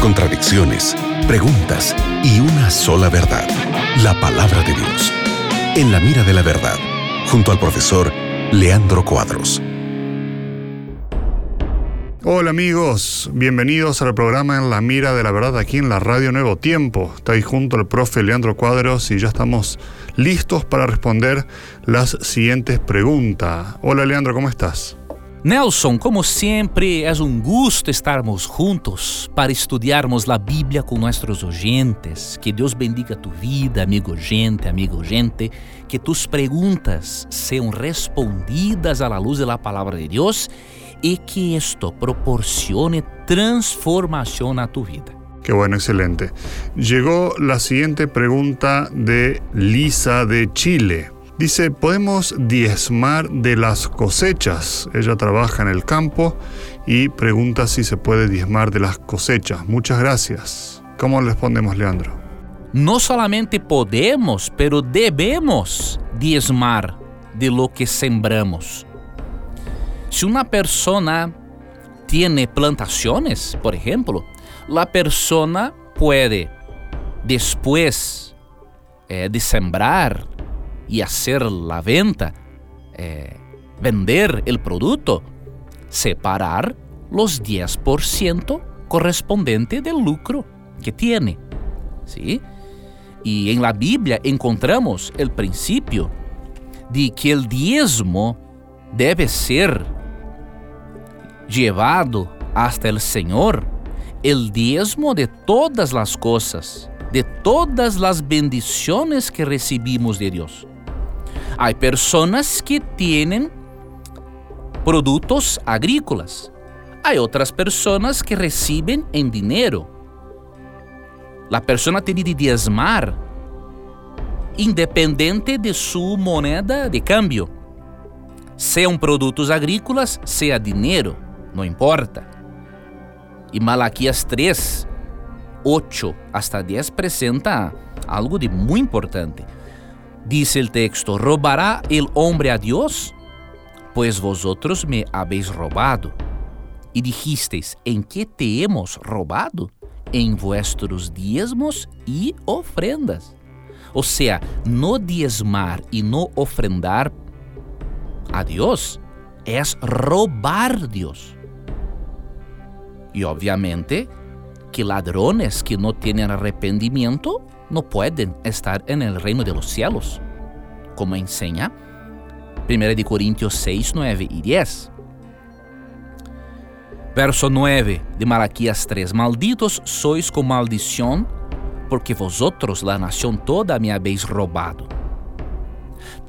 contradicciones, preguntas y una sola verdad, la palabra de Dios. En la mira de la verdad, junto al profesor Leandro Cuadros. Hola amigos, bienvenidos al programa En la Mira de la Verdad aquí en la Radio Nuevo Tiempo. Está ahí junto al profe Leandro Cuadros y ya estamos listos para responder las siguientes preguntas. Hola Leandro, ¿cómo estás? Nelson, como sempre, é um gosto estarmos juntos para estudarmos a Bíblia com nossos ouvintes. Que Deus bendiga tu vida, amigo gente, amigo gente. Que tus perguntas sejam respondidas à luz de palavra de Deus e que isto proporcione transformação a tu vida. Qué bueno, excelente. Llegó la siguiente pregunta de Lisa de Chile. Dice, ¿podemos diezmar de las cosechas? Ella trabaja en el campo y pregunta si se puede diezmar de las cosechas. Muchas gracias. ¿Cómo respondemos, Leandro? No solamente podemos, pero debemos diezmar de lo que sembramos. Si una persona tiene plantaciones, por ejemplo, la persona puede, después eh, de sembrar y hacer la venta, eh, vender el producto, separar los 10% correspondiente del lucro que tiene. ¿sí? Y en la Biblia encontramos el principio de que el diezmo debe ser llevado hasta el Señor, el diezmo de todas las cosas, de todas las bendiciones que recibimos de Dios. Hay personas que tienen productos agrícolas. Hay otras personas que reciben en dinero. La persona tiene de diezmar independente de su moneda de cambio. Sean produtos agrícolas, sea dinero, no importa. Y Malaquías 3, 8 hasta 10 presenta algo de muy importante. Dice el texto, ¿robará el hombre a Dios? Pues vosotros me habéis robado. Y dijisteis, ¿en qué te hemos robado? En vuestros diezmos y ofrendas. O sea, no diezmar y no ofrendar a Dios es robar Dios. Y obviamente que ladrones que no tienen arrepentimiento no pueden estar en el reino de los cielos, como enseña 1 Corintios 6, 9 y 10. Verso 9 de Malaquías 3: Malditos sois con maldición, porque vosotros, la nación toda, me habéis robado.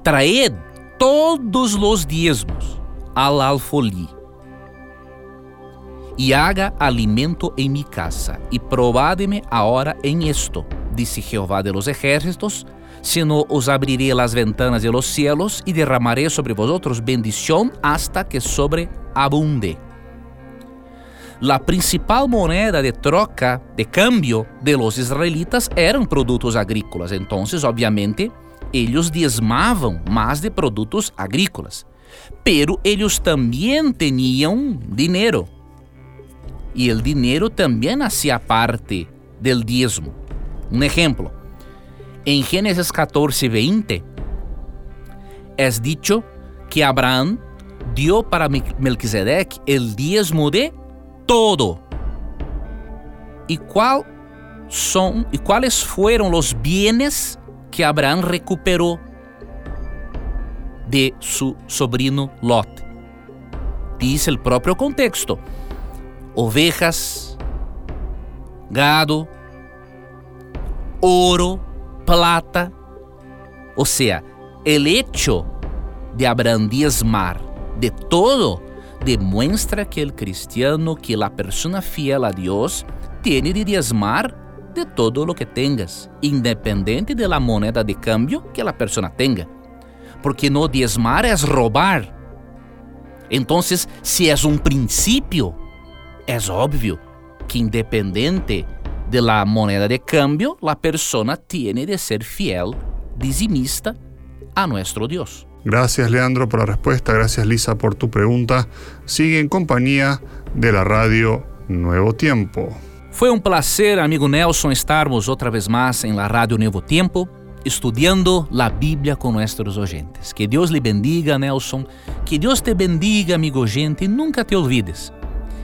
Traed todos los diezmos al alfolí y haga alimento en mi casa, y probádeme ahora en esto disse Jeová de los ejércitos, sino os abriré las ventanas de los cielos y derramaré sobre vosotros bendición hasta que sobreabunde. La principal moneda de troca, de cambio de los israelitas eran produtos agrícolas. Entonces, obviamente, ellos diezmavam más de produtos agrícolas. Pero ellos también tenían dinero. Y el dinero también hacía parte del diezmo. Um exemplo, em Gênesis 14, 20, é dicho que Abraão dio para Melquisedec el diezmo de todo. E qual são e quais foram os bienes que Abraão recuperou de su sobrino Lot? Diz o próprio contexto: ovejas, gado, oro, plata. O sea, el hecho de Abraham diezmar de todo demuestra que el cristiano, que la persona fiel a Dios, tiene de diezmar de todo lo que tengas, independiente de la moneda de cambio que la persona tenga. Porque no diezmar es robar. Entonces, si es un principio, es obvio que independiente de la moneda de cambio, la persona tiene de ser fiel, dizimista a nuestro Dios. Gracias Leandro por la respuesta, gracias Lisa por tu pregunta. Sigue en compañía de la radio Nuevo Tiempo. Foi um prazer, amigo Nelson, estarmos outra vez mais em la Radio Nuevo Tempo, estudando a Bíblia com nossos oyentes. Que Deus lhe bendiga, Nelson. Que Deus te bendiga, amigo oyente, nunca te olvides